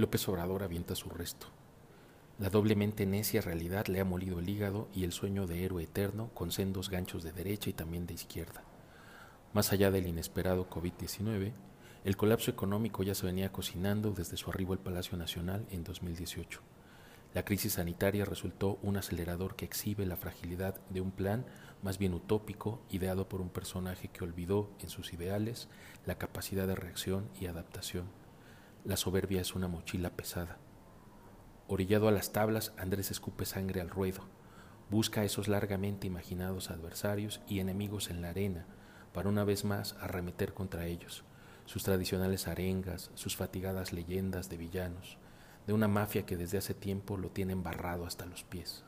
López Obrador avienta su resto. La doblemente necia realidad le ha molido el hígado y el sueño de héroe eterno con sendos ganchos de derecha y también de izquierda. Más allá del inesperado COVID-19, el colapso económico ya se venía cocinando desde su arribo al Palacio Nacional en 2018. La crisis sanitaria resultó un acelerador que exhibe la fragilidad de un plan más bien utópico, ideado por un personaje que olvidó en sus ideales la capacidad de reacción y adaptación. La soberbia es una mochila pesada. Orillado a las tablas, Andrés escupe sangre al ruedo. Busca a esos largamente imaginados adversarios y enemigos en la arena para una vez más arremeter contra ellos, sus tradicionales arengas, sus fatigadas leyendas de villanos, de una mafia que desde hace tiempo lo tiene embarrado hasta los pies.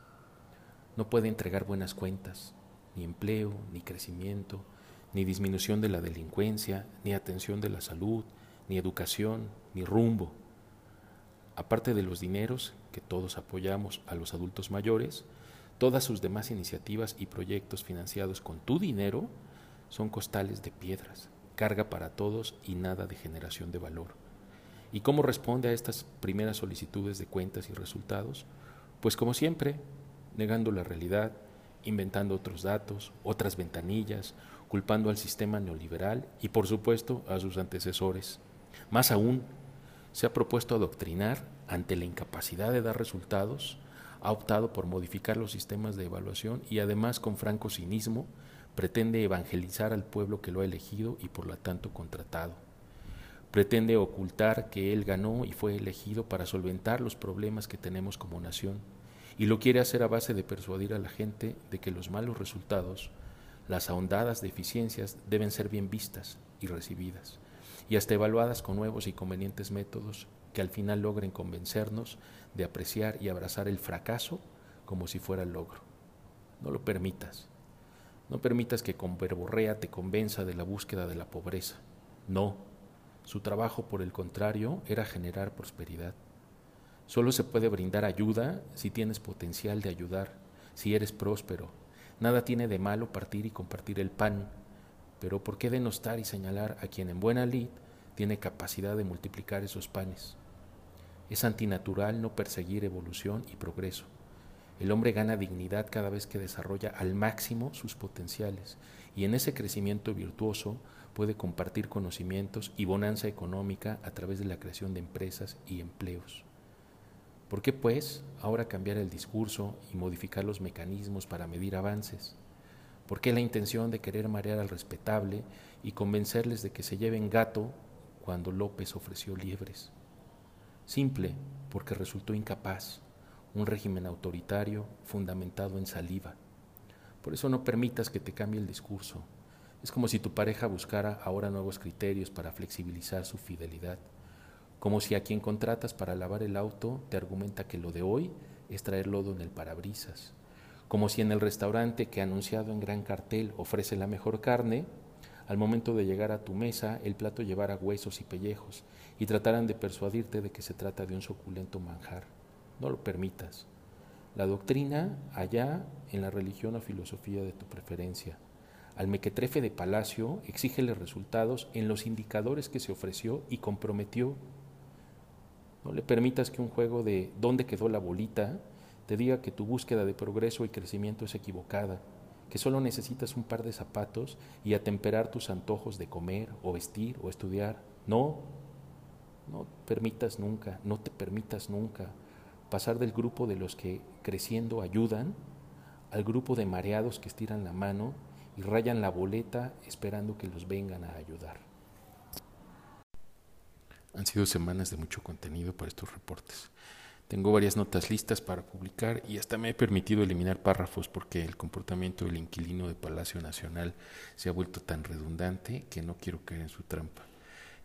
No puede entregar buenas cuentas, ni empleo, ni crecimiento, ni disminución de la delincuencia, ni atención de la salud, ni educación, ni rumbo aparte de los dineros que todos apoyamos a los adultos mayores, todas sus demás iniciativas y proyectos financiados con tu dinero son costales de piedras, carga para todos y nada de generación de valor. ¿Y cómo responde a estas primeras solicitudes de cuentas y resultados? Pues como siempre, negando la realidad, inventando otros datos, otras ventanillas, culpando al sistema neoliberal y por supuesto a sus antecesores. Más aún, se ha propuesto adoctrinar ante la incapacidad de dar resultados, ha optado por modificar los sistemas de evaluación y además con franco cinismo pretende evangelizar al pueblo que lo ha elegido y por lo tanto contratado. Pretende ocultar que él ganó y fue elegido para solventar los problemas que tenemos como nación y lo quiere hacer a base de persuadir a la gente de que los malos resultados, las ahondadas deficiencias deben ser bien vistas y recibidas y hasta evaluadas con nuevos y convenientes métodos que al final logren convencernos de apreciar y abrazar el fracaso como si fuera el logro. No lo permitas. No permitas que con verborrea te convenza de la búsqueda de la pobreza. No. Su trabajo, por el contrario, era generar prosperidad. Solo se puede brindar ayuda si tienes potencial de ayudar, si eres próspero. Nada tiene de malo partir y compartir el pan, pero ¿por qué denostar y señalar a quien en buena lid tiene capacidad de multiplicar esos panes? Es antinatural no perseguir evolución y progreso. El hombre gana dignidad cada vez que desarrolla al máximo sus potenciales y en ese crecimiento virtuoso puede compartir conocimientos y bonanza económica a través de la creación de empresas y empleos. ¿Por qué, pues, ahora cambiar el discurso y modificar los mecanismos para medir avances? ¿Por qué la intención de querer marear al respetable y convencerles de que se lleven gato cuando López ofreció liebres? Simple, porque resultó incapaz, un régimen autoritario fundamentado en saliva. Por eso no permitas que te cambie el discurso. Es como si tu pareja buscara ahora nuevos criterios para flexibilizar su fidelidad. Como si a quien contratas para lavar el auto te argumenta que lo de hoy es traer lodo en el parabrisas como si en el restaurante que anunciado en gran cartel ofrece la mejor carne, al momento de llegar a tu mesa el plato llevara huesos y pellejos y trataran de persuadirte de que se trata de un suculento manjar. No lo permitas. La doctrina allá en la religión o filosofía de tu preferencia. Al mequetrefe de palacio exígele resultados en los indicadores que se ofreció y comprometió. No le permitas que un juego de ¿dónde quedó la bolita? Te diga que tu búsqueda de progreso y crecimiento es equivocada, que solo necesitas un par de zapatos y atemperar tus antojos de comer o vestir o estudiar. No, no permitas nunca, no te permitas nunca pasar del grupo de los que creciendo ayudan al grupo de mareados que estiran la mano y rayan la boleta esperando que los vengan a ayudar. Han sido semanas de mucho contenido para estos reportes. Tengo varias notas listas para publicar y hasta me he permitido eliminar párrafos porque el comportamiento del inquilino de Palacio Nacional se ha vuelto tan redundante que no quiero caer en su trampa.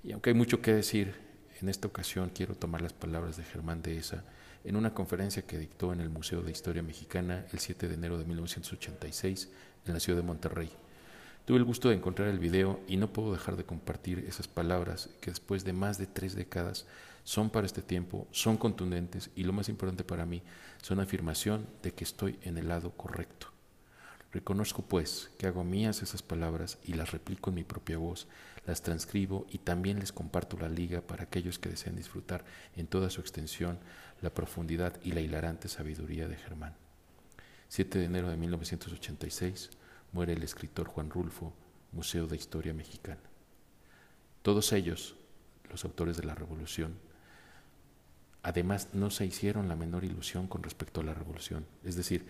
Y aunque hay mucho que decir, en esta ocasión quiero tomar las palabras de Germán Dehesa en una conferencia que dictó en el Museo de Historia Mexicana el 7 de enero de 1986 en la ciudad de Monterrey. Tuve el gusto de encontrar el video y no puedo dejar de compartir esas palabras que después de más de tres décadas son para este tiempo, son contundentes y lo más importante para mí, son afirmación de que estoy en el lado correcto. Reconozco, pues, que hago mías esas palabras y las replico en mi propia voz, las transcribo y también les comparto la liga para aquellos que desean disfrutar en toda su extensión la profundidad y la hilarante sabiduría de Germán. 7 de enero de 1986 muere el escritor Juan Rulfo, Museo de Historia Mexicana. Todos ellos, los autores de la Revolución, además no se hicieron la menor ilusión con respecto a la Revolución, es decir,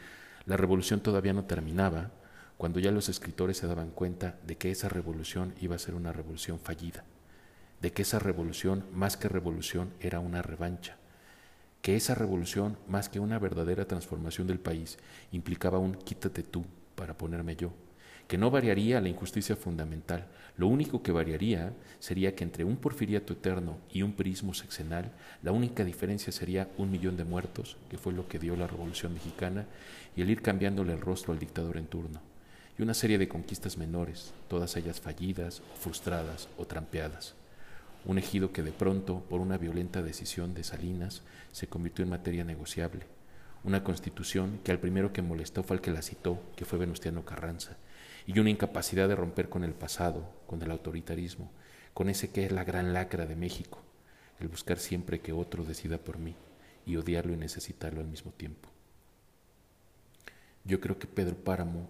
la revolución todavía no terminaba cuando ya los escritores se daban cuenta de que esa revolución iba a ser una revolución fallida, de que esa revolución, más que revolución, era una revancha, que esa revolución, más que una verdadera transformación del país, implicaba un quítate tú para ponerme yo, que no variaría la injusticia fundamental, lo único que variaría sería que entre un porfiriato eterno y un prismo sexenal, la única diferencia sería un millón de muertos, que fue lo que dio la Revolución Mexicana, y el ir cambiándole el rostro al dictador en turno, y una serie de conquistas menores, todas ellas fallidas, frustradas o trampeadas. Un ejido que de pronto, por una violenta decisión de Salinas, se convirtió en materia negociable. Una constitución que al primero que molestó fue el que la citó, que fue Venustiano Carranza, y una incapacidad de romper con el pasado, con el autoritarismo, con ese que es la gran lacra de México, el buscar siempre que otro decida por mí y odiarlo y necesitarlo al mismo tiempo. Yo creo que Pedro Páramo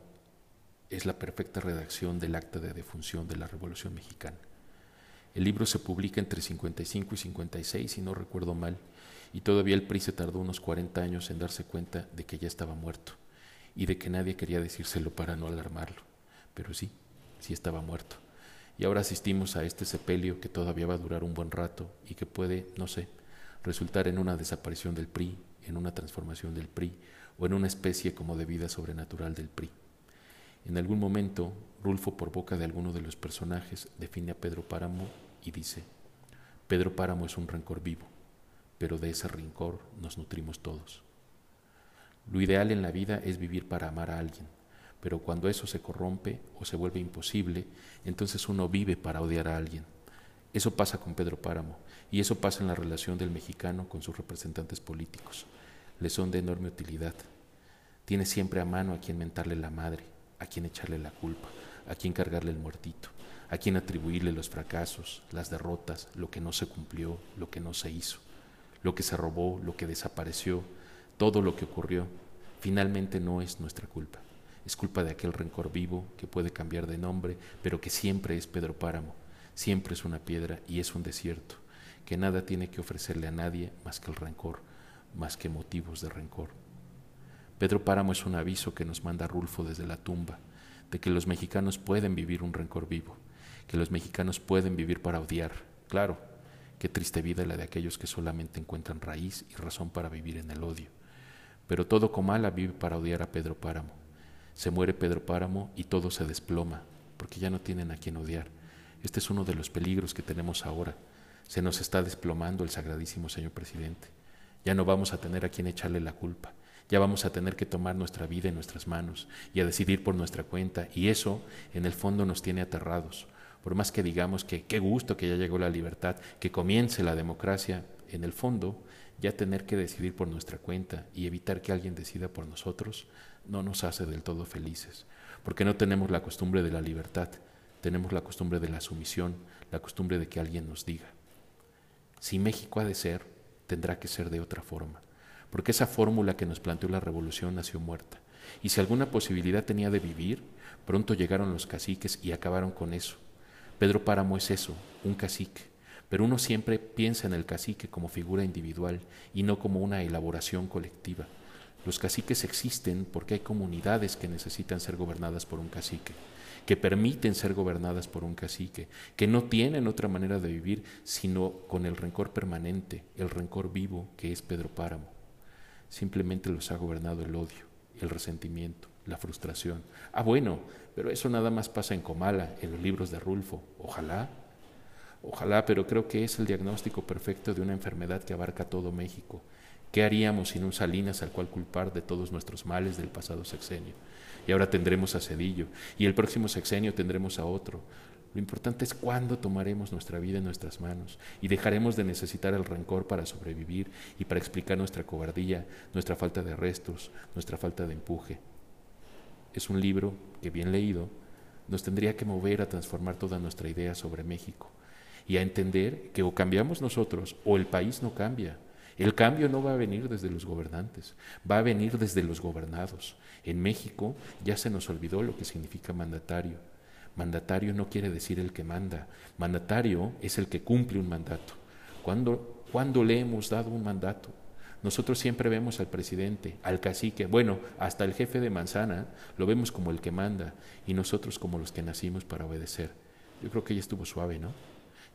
es la perfecta redacción del acta de defunción de la Revolución Mexicana. El libro se publica entre 55 y 56, si no recuerdo mal, y todavía el PRI se tardó unos 40 años en darse cuenta de que ya estaba muerto y de que nadie quería decírselo para no alarmarlo pero sí, sí estaba muerto. Y ahora asistimos a este sepelio que todavía va a durar un buen rato y que puede, no sé, resultar en una desaparición del PRI, en una transformación del PRI o en una especie como de vida sobrenatural del PRI. En algún momento, Rulfo, por boca de alguno de los personajes, define a Pedro Páramo y dice, Pedro Páramo es un rencor vivo, pero de ese rencor nos nutrimos todos. Lo ideal en la vida es vivir para amar a alguien, pero cuando eso se corrompe o se vuelve imposible, entonces uno vive para odiar a alguien. Eso pasa con Pedro Páramo y eso pasa en la relación del mexicano con sus representantes políticos. Le son de enorme utilidad. Tiene siempre a mano a quien mentarle la madre, a quien echarle la culpa, a quien cargarle el muertito, a quien atribuirle los fracasos, las derrotas, lo que no se cumplió, lo que no se hizo, lo que se robó, lo que desapareció, todo lo que ocurrió. Finalmente no es nuestra culpa. Es culpa de aquel rencor vivo que puede cambiar de nombre, pero que siempre es Pedro Páramo, siempre es una piedra y es un desierto, que nada tiene que ofrecerle a nadie más que el rencor, más que motivos de rencor. Pedro Páramo es un aviso que nos manda Rulfo desde la tumba, de que los mexicanos pueden vivir un rencor vivo, que los mexicanos pueden vivir para odiar. Claro, qué triste vida la de aquellos que solamente encuentran raíz y razón para vivir en el odio. Pero todo Comala vive para odiar a Pedro Páramo se muere Pedro Páramo y todo se desploma, porque ya no tienen a quien odiar. Este es uno de los peligros que tenemos ahora. Se nos está desplomando el sagradísimo señor presidente. Ya no vamos a tener a quien echarle la culpa. Ya vamos a tener que tomar nuestra vida en nuestras manos y a decidir por nuestra cuenta. Y eso, en el fondo, nos tiene aterrados. Por más que digamos que qué gusto que ya llegó la libertad, que comience la democracia, en el fondo, ya tener que decidir por nuestra cuenta y evitar que alguien decida por nosotros no nos hace del todo felices, porque no tenemos la costumbre de la libertad, tenemos la costumbre de la sumisión, la costumbre de que alguien nos diga. Si México ha de ser, tendrá que ser de otra forma, porque esa fórmula que nos planteó la revolución nació muerta. Y si alguna posibilidad tenía de vivir, pronto llegaron los caciques y acabaron con eso. Pedro Páramo es eso, un cacique, pero uno siempre piensa en el cacique como figura individual y no como una elaboración colectiva. Los caciques existen porque hay comunidades que necesitan ser gobernadas por un cacique, que permiten ser gobernadas por un cacique, que no tienen otra manera de vivir sino con el rencor permanente, el rencor vivo que es Pedro Páramo. Simplemente los ha gobernado el odio, el resentimiento, la frustración. Ah, bueno, pero eso nada más pasa en Comala, en los libros de Rulfo. Ojalá, ojalá, pero creo que es el diagnóstico perfecto de una enfermedad que abarca todo México ¿Qué haríamos sin un Salinas al cual culpar de todos nuestros males del pasado sexenio? Y ahora tendremos a Cedillo, y el próximo sexenio tendremos a otro. Lo importante es cuándo tomaremos nuestra vida en nuestras manos y dejaremos de necesitar el rencor para sobrevivir y para explicar nuestra cobardía, nuestra falta de restos, nuestra falta de empuje. Es un libro que bien leído nos tendría que mover a transformar toda nuestra idea sobre México y a entender que o cambiamos nosotros o el país no cambia. El cambio no va a venir desde los gobernantes, va a venir desde los gobernados. En México ya se nos olvidó lo que significa mandatario. Mandatario no quiere decir el que manda, mandatario es el que cumple un mandato. ¿Cuándo, ¿Cuándo le hemos dado un mandato? Nosotros siempre vemos al presidente, al cacique, bueno, hasta el jefe de manzana, lo vemos como el que manda y nosotros como los que nacimos para obedecer. Yo creo que ya estuvo suave, ¿no?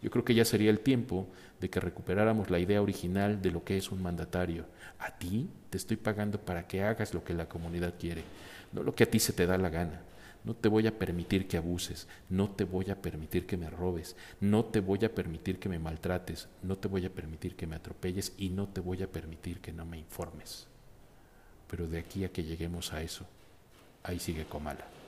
Yo creo que ya sería el tiempo de que recuperáramos la idea original de lo que es un mandatario. A ti te estoy pagando para que hagas lo que la comunidad quiere, no lo que a ti se te da la gana. No te voy a permitir que abuses, no te voy a permitir que me robes, no te voy a permitir que me maltrates, no te voy a permitir que me atropelles y no te voy a permitir que no me informes. Pero de aquí a que lleguemos a eso, ahí sigue Comala.